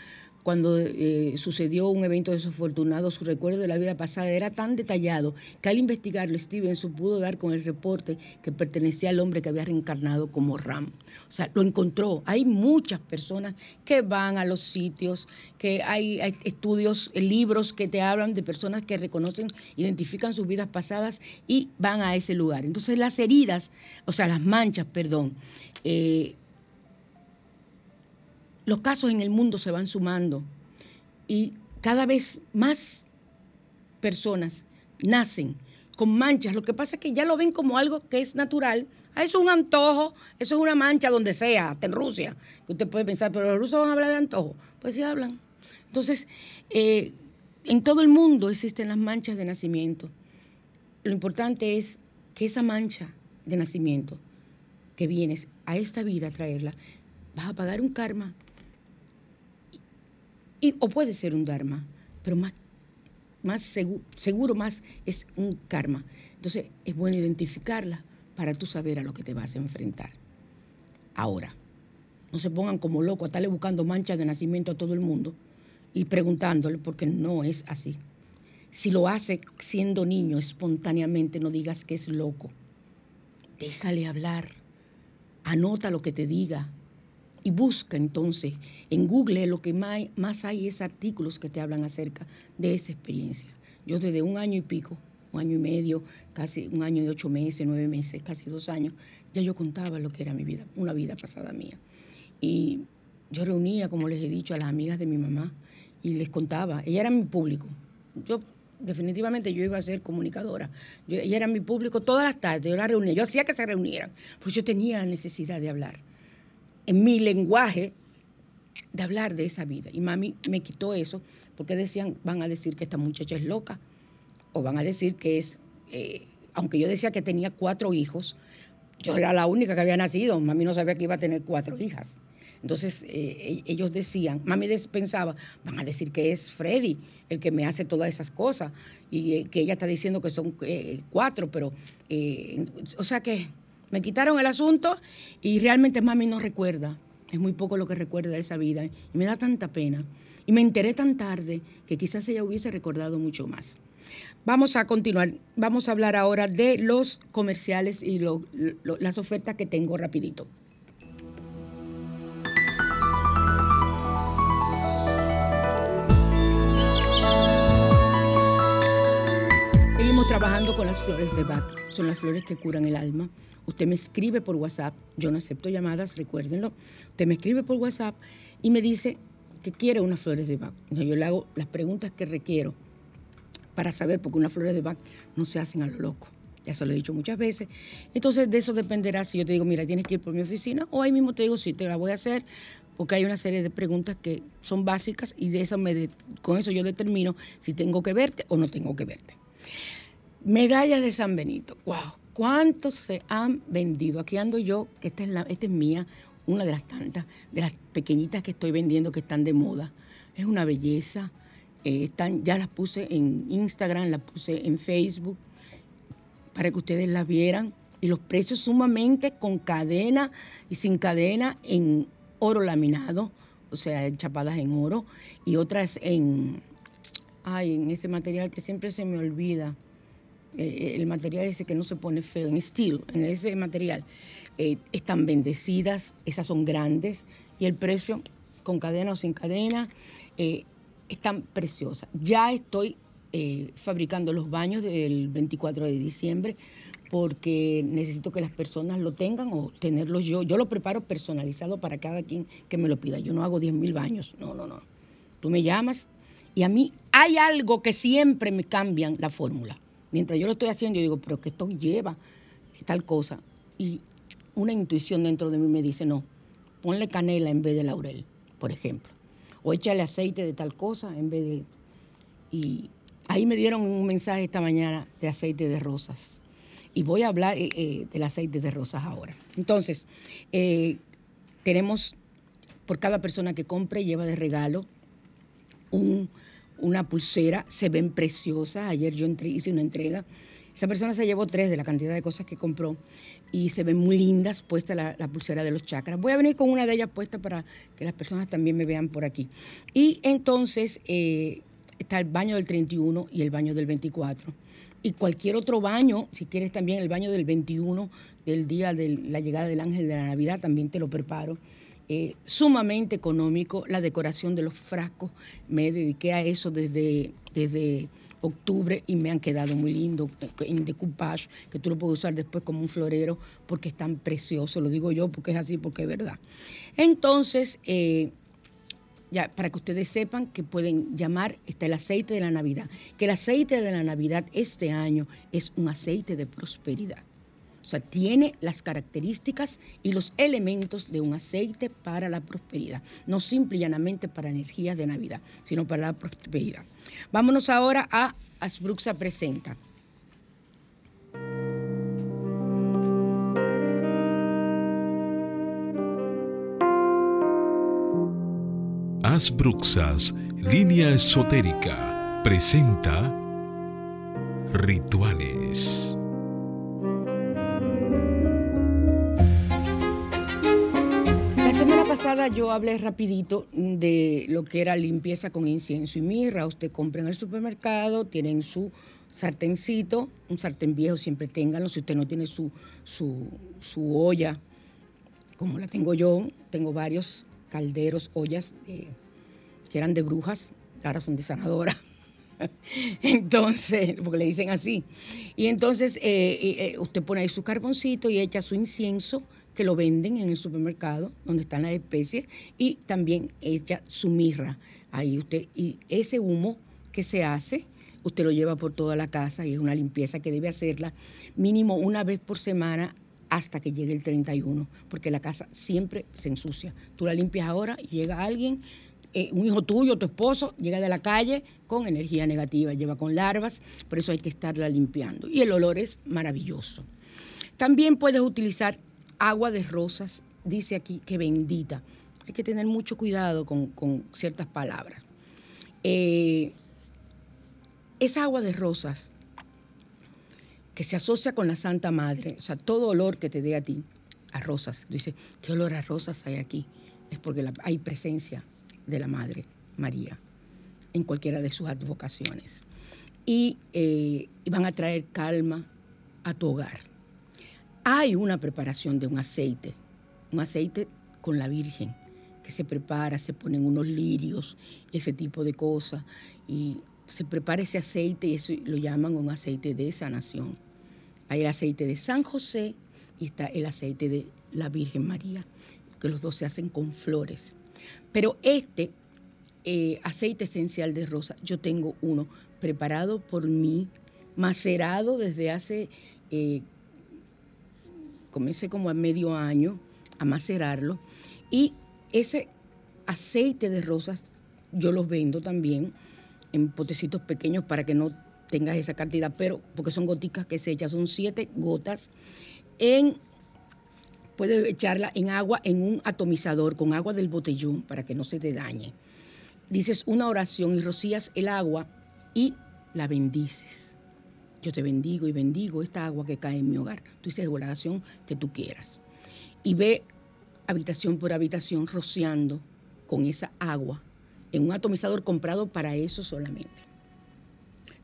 cuando eh, sucedió un evento desafortunado, su recuerdo de la vida pasada era tan detallado que al investigarlo, Stevenson pudo dar con el reporte que pertenecía al hombre que había reencarnado como Ram. O sea, lo encontró. Hay muchas personas que van a los sitios, que hay, estudios, eh, libros que te hablan de personas que reconocen, identifican sus vidas pasadas y van a ese lugar. Entonces las heridas, o sea, las manchas, perdón, eh, los casos en el mundo se van sumando y cada vez más personas nacen con manchas. Lo que pasa es que ya lo ven como algo que es natural. Ah, Eso es un antojo, eso es una mancha donde sea, hasta en Rusia. Que usted puede pensar, pero los rusos van a hablar de antojo. Pues sí hablan. Entonces, eh, en todo el mundo existen las manchas de nacimiento. Lo importante es que esa mancha de nacimiento que vienes a esta vida a traerla, vas a pagar un karma. Y, o puede ser un dharma, pero más, más seguro, más es un karma. Entonces es bueno identificarla para tú saber a lo que te vas a enfrentar. Ahora, no se pongan como locos a estarle buscando manchas de nacimiento a todo el mundo y preguntándole, porque no es así. Si lo hace siendo niño espontáneamente, no digas que es loco. Déjale hablar. Anota lo que te diga. Y busca entonces en Google lo que más, hay es artículos que te hablan acerca de esa experiencia. Yo desde un año y pico, un año y medio, casi un año y ocho meses, nueve meses, casi dos años, ya yo contaba lo que era mi vida, una vida pasada mía. Y yo reunía, como les he dicho, a las amigas de mi mamá y les contaba. Ella era mi público. Yo definitivamente yo iba a ser comunicadora. Ella era mi público todas las tardes. Yo la reunía. Yo hacía que se reunieran. Pues yo tenía la necesidad de hablar. En mi lenguaje, de hablar de esa vida. Y mami me quitó eso porque decían, van a decir que esta muchacha es loca. O van a decir que es, eh, aunque yo decía que tenía cuatro hijos, yo era la única que había nacido. Mami no sabía que iba a tener cuatro hijas. Entonces eh, e- ellos decían, mami pensaba, van a decir que es Freddy el que me hace todas esas cosas y eh, que ella está diciendo que son cuatro, pero, o sea que me quitaron el asunto y realmente mami no recuerda, es muy poco lo que recuerda de esa vida y me da tanta pena. Y me enteré tan tarde que quizás ella hubiese recordado mucho más. Vamos a continuar, vamos a hablar ahora de los comerciales y las ofertas que tengo rapidito. Seguimos trabajando con las flores de Bach. Son las flores que curan el alma. Usted me escribe por WhatsApp. Yo no acepto llamadas, recuérdenlo. Usted me escribe por WhatsApp y me dice que quiere unas flores de Bach. Yo le hago las preguntas que requiero para saber, porque unas flores de Bach no se hacen a lo loco. Ya se lo he dicho muchas veces. Entonces, de eso dependerá si yo te digo, mira, tienes que ir por mi oficina, o ahí mismo te digo, sí, te la voy a hacer, porque hay una serie de preguntas que son básicas y de eso me de- con eso yo determino si tengo que verte o no tengo que verte. Medallas de San Benito. ¡Wow! ¿Cuántos se han vendido? Aquí ando yo, que esta es, la, esta es mía, una de las tantas, de las pequeñitas que estoy vendiendo que están de moda. Es una belleza. Eh, están, ya las puse en Instagram, las puse en Facebook para que ustedes las vieran. Y los precios sumamente con cadena y sin cadena en oro laminado, o sea, chapadas en oro, y otras en, ay, en ese material que siempre se me olvida. Eh, el material ese que no se pone feo, en steel, en ese material, eh, están bendecidas, esas son grandes, y el precio, con cadena o sin cadena, eh, están preciosas. Ya estoy eh, fabricando los baños del 24 de diciembre porque necesito que las personas lo tengan o tenerlos yo. Yo lo preparo personalizado para cada quien que me lo pida. Yo no hago 10 mil baños, no, no, no. Tú me llamas y a mí hay algo que siempre me cambian la fórmula. Mientras yo lo estoy haciendo, yo digo, pero que esto lleva tal cosa. Y una intuición dentro de mí me dice, no, ponle canela en vez de laurel, por ejemplo. O échale aceite de tal cosa en vez de... Y ahí me dieron un mensaje esta mañana de aceite de rosas. Y voy a hablar eh, eh, del aceite de rosas ahora. Entonces, eh, tenemos, por cada persona que compre, lleva de regalo un- una pulsera, se ven preciosas. Ayer yo entre- hice una entrega. Esa persona se llevó tres de la cantidad de cosas que compró y se ven muy lindas puesta la, la pulsera de los chakras. Voy a venir con una de ellas puesta para que las personas también me vean por aquí. Y entonces eh, está el baño del 31 y el baño del 24. Y cualquier otro baño, si quieres también el baño del 21, del día de la llegada del ángel de la Navidad, también te lo preparo eh, sumamente económico. La decoración de los frascos, me dediqué a eso desde, desde octubre y me han quedado muy lindos en decoupage, que tú lo puedes usar después como un florero porque están preciosos, lo digo yo porque es así, porque es verdad. Entonces, eh, ya para que ustedes sepan que pueden llamar, está el aceite de la Navidad, que el aceite de la Navidad este año es un aceite de prosperidad. O sea, tiene las características y los elementos de un aceite para la prosperidad. No simple y llanamente para energías de Navidad, sino para la prosperidad. Vámonos ahora a Asbruxa Presenta. Asbruxas, línea esotérica, presenta Rituales. Yo hablé rapidito de lo que era limpieza con incienso y mirra. Usted compra en el supermercado, tienen su sartencito, un sartén viejo siempre ténganlo. Si usted no tiene su, su, olla, como la tengo yo, tengo varios calderos, ollas que eran de brujas, ahora son de sanadora. Entonces, porque le dicen así. Y entonces eh, eh, eh, usted pone ahí su carboncito y echa su incienso, que lo venden en el supermercado, donde están las especies, y también echa su mirra. Ahí usted, y ese humo que se hace, usted lo lleva por toda la casa y es una limpieza que debe hacerla mínimo una vez por semana hasta que llegue el 31, porque la casa siempre se ensucia. Tú la limpias ahora y llega alguien, eh, un hijo tuyo, tu esposo, llega de la calle con energía negativa, lleva con larvas, por eso hay que estarla limpiando. Y el olor es maravilloso. También puedes utilizar agua de rosas, dice aquí que bendita. Hay que tener mucho cuidado con, con ciertas palabras. Eh, esa agua de rosas que se asocia con la Santa Madre, o sea, todo olor que te dé a ti, a rosas. Dice, ¿qué olor a rosas hay aquí? Es porque hay presencia de la Madre María en cualquiera de sus advocaciones. Y, eh, y van a traer calma a tu hogar. Hay una preparación de un aceite, un aceite con la Virgen, que se prepara, se ponen unos lirios, ese tipo de cosas, y se prepara ese aceite y eso lo llaman un aceite de sanación. Hay el aceite de San José y está el aceite de la Virgen María, que los dos se hacen con flores. Pero este eh, aceite esencial de rosa, yo tengo uno preparado por mí, macerado desde hace, eh, comencé como a medio año a macerarlo, y ese aceite de rosas yo los vendo también en potecitos pequeños para que no tengas esa cantidad, pero porque son goticas que se echan, son siete gotas en puedes echarla en agua en un atomizador con agua del botellón para que no se te dañe. Dices una oración y rocías el agua y la bendices. Yo te bendigo y bendigo esta agua que cae en mi hogar. Tú dices la oración que tú quieras. Y ve habitación por habitación rociando con esa agua en un atomizador comprado para eso solamente.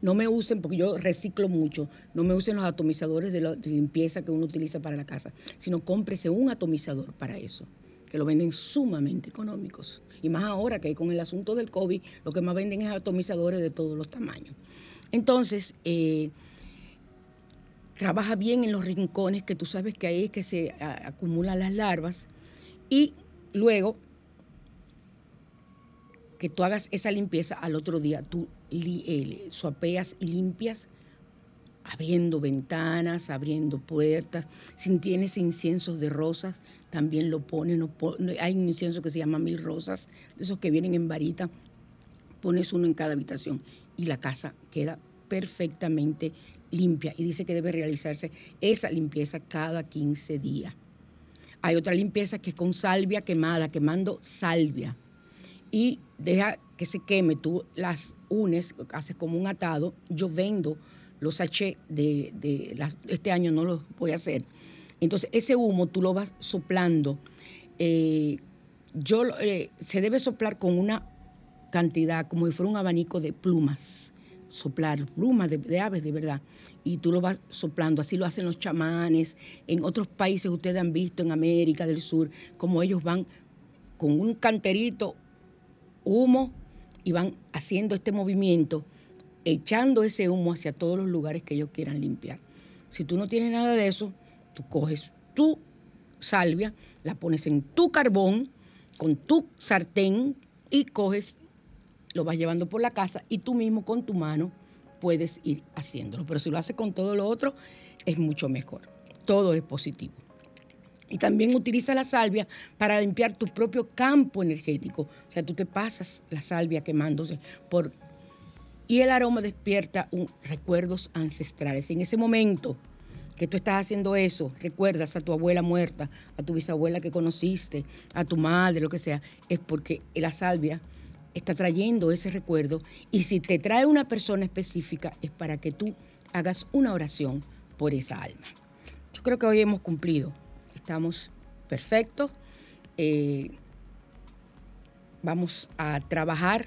No me usen, porque yo reciclo mucho, no me usen los atomizadores de, de limpieza que uno utiliza para la casa, sino cómprese un atomizador para eso, que lo venden sumamente económicos. Y más ahora que con el asunto del COVID, lo que más venden es atomizadores de todos los tamaños. Entonces, eh, trabaja bien en los rincones, que tú sabes que ahí es que se acumulan las larvas, y luego que tú hagas esa limpieza al otro día, tú eh, suapeas y limpias abriendo ventanas, abriendo puertas. Si tienes inciensos de rosas, también lo pones. no po- no- hay un incienso que se llama mil rosas, de esos que vienen en varita. Pones uno en cada habitación y la casa queda perfectamente limpia. Y dice que debe realizarse esa limpieza cada 15 días. Hay otra limpieza que es con salvia quemada, quemando salvia y deja que se queme, tú las unes, haces como un atado, yo vendo los sachets de, de este año no los voy a hacer. Entonces ese humo tú lo vas soplando. Eh, yo, eh, se debe soplar con una cantidad, como si fuera un abanico de plumas, soplar plumas de, aves de verdad. Y tú lo vas soplando, así lo hacen los chamanes. En otros países ustedes han visto, en América del Sur, como ellos van con un canterito humo y van haciendo este movimiento, echando ese humo hacia todos los lugares que ellos quieran limpiar. Si tú no tienes nada de eso, tú coges tu salvia, la pones en tu carbón, con tu sartén y coges, lo vas llevando por la casa y tú mismo con tu mano puedes ir haciéndolo. Pero si lo haces con todo lo otro, es mucho mejor. todo es positivo. Y también utiliza la salvia para limpiar tu propio campo energético. O sea, tú te pasas la salvia quemándose por... Y el aroma despierta recuerdos ancestrales. En ese momento que tú estás haciendo eso, recuerdas a tu abuela muerta, a tu bisabuela que conociste, a tu madre, lo que sea, es porque la salvia está trayendo ese recuerdo y si te trae una persona específica es para que tú hagas una oración por esa alma. Yo creo que hoy hemos cumplido, estamos perfectos, eh, vamos a trabajar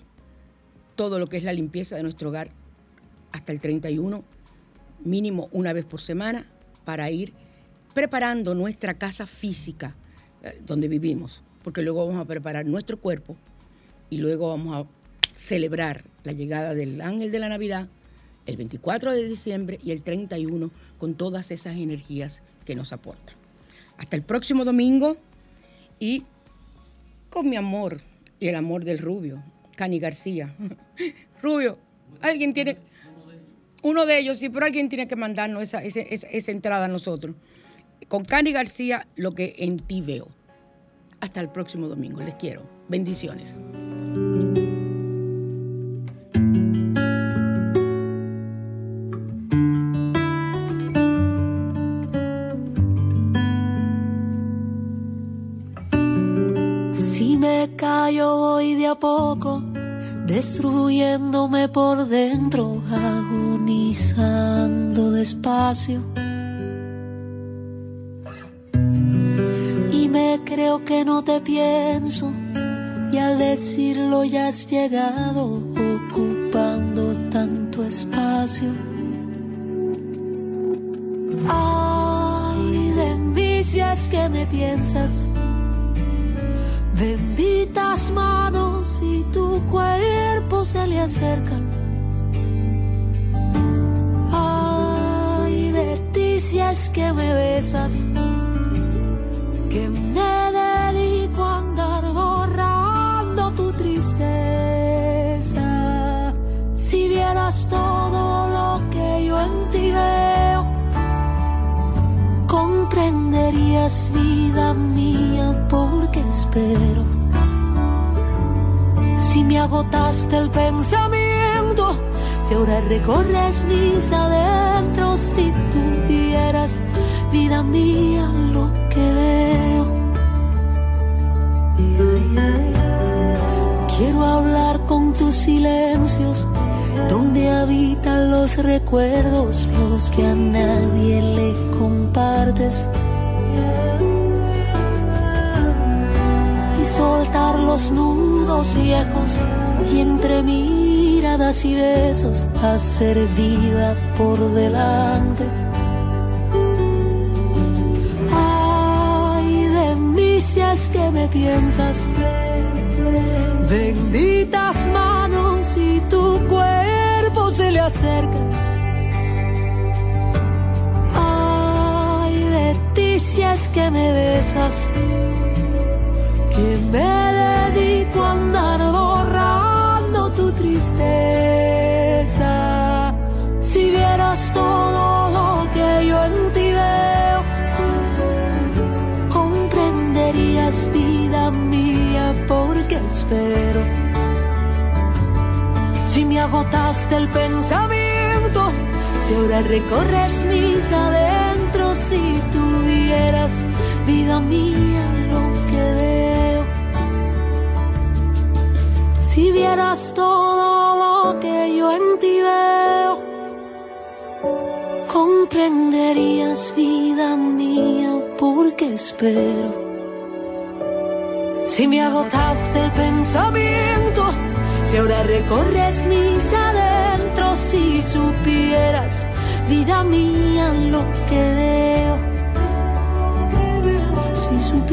todo lo que es la limpieza de nuestro hogar hasta el 31, mínimo una vez por semana, para ir preparando nuestra casa física eh, donde vivimos, porque luego vamos a preparar nuestro cuerpo y luego vamos a celebrar la llegada del ángel de la Navidad el 24 de diciembre y el 31 con todas esas energías que nos aportan. Hasta el próximo domingo y con mi amor y el amor del rubio, Cani García. Rubio, alguien tiene... Uno de ellos, sí, pero alguien tiene que mandarnos esa entrada a nosotros. Con Cani García, lo que en ti veo. Hasta el próximo domingo. Les quiero. Bendiciones. Si me callo voy de a poco, destruyéndome por dentro, agonizando despacio. No te pienso, y al decirlo ya has llegado, ocupando tanto espacio. Ay, de que me piensas. Benditas manos y tu cuerpo se le acercan. Ay, de ti si que me besas, que me comprenderías vida mía porque espero. Si me agotaste el pensamiento, si ahora recorres mis adentros, si tú vieras vida mía lo que veo. Quiero hablar con tus silencios, donde habitan los recuerdos, los que a nadie le compartes. Y soltar los nudos viejos y entre miradas y besos hacer vida por delante. Ay, de mí es que me piensas. Benditas manos y tu cuerpo se le acerca. Si es que me besas. Que me dedico a andar borrando tu tristeza. Si vieras todo lo que yo en ti veo, comprenderías vida mía porque espero. Si me agotaste el pensamiento, si ahora recorres mis adentros, tuvieras vida mía lo que veo. Si vieras todo lo que yo en ti veo, comprenderías vida mía porque espero. Si me agotaste el pensamiento, si ahora recorres mis adentros, si supieras, vida mía, lo que veo.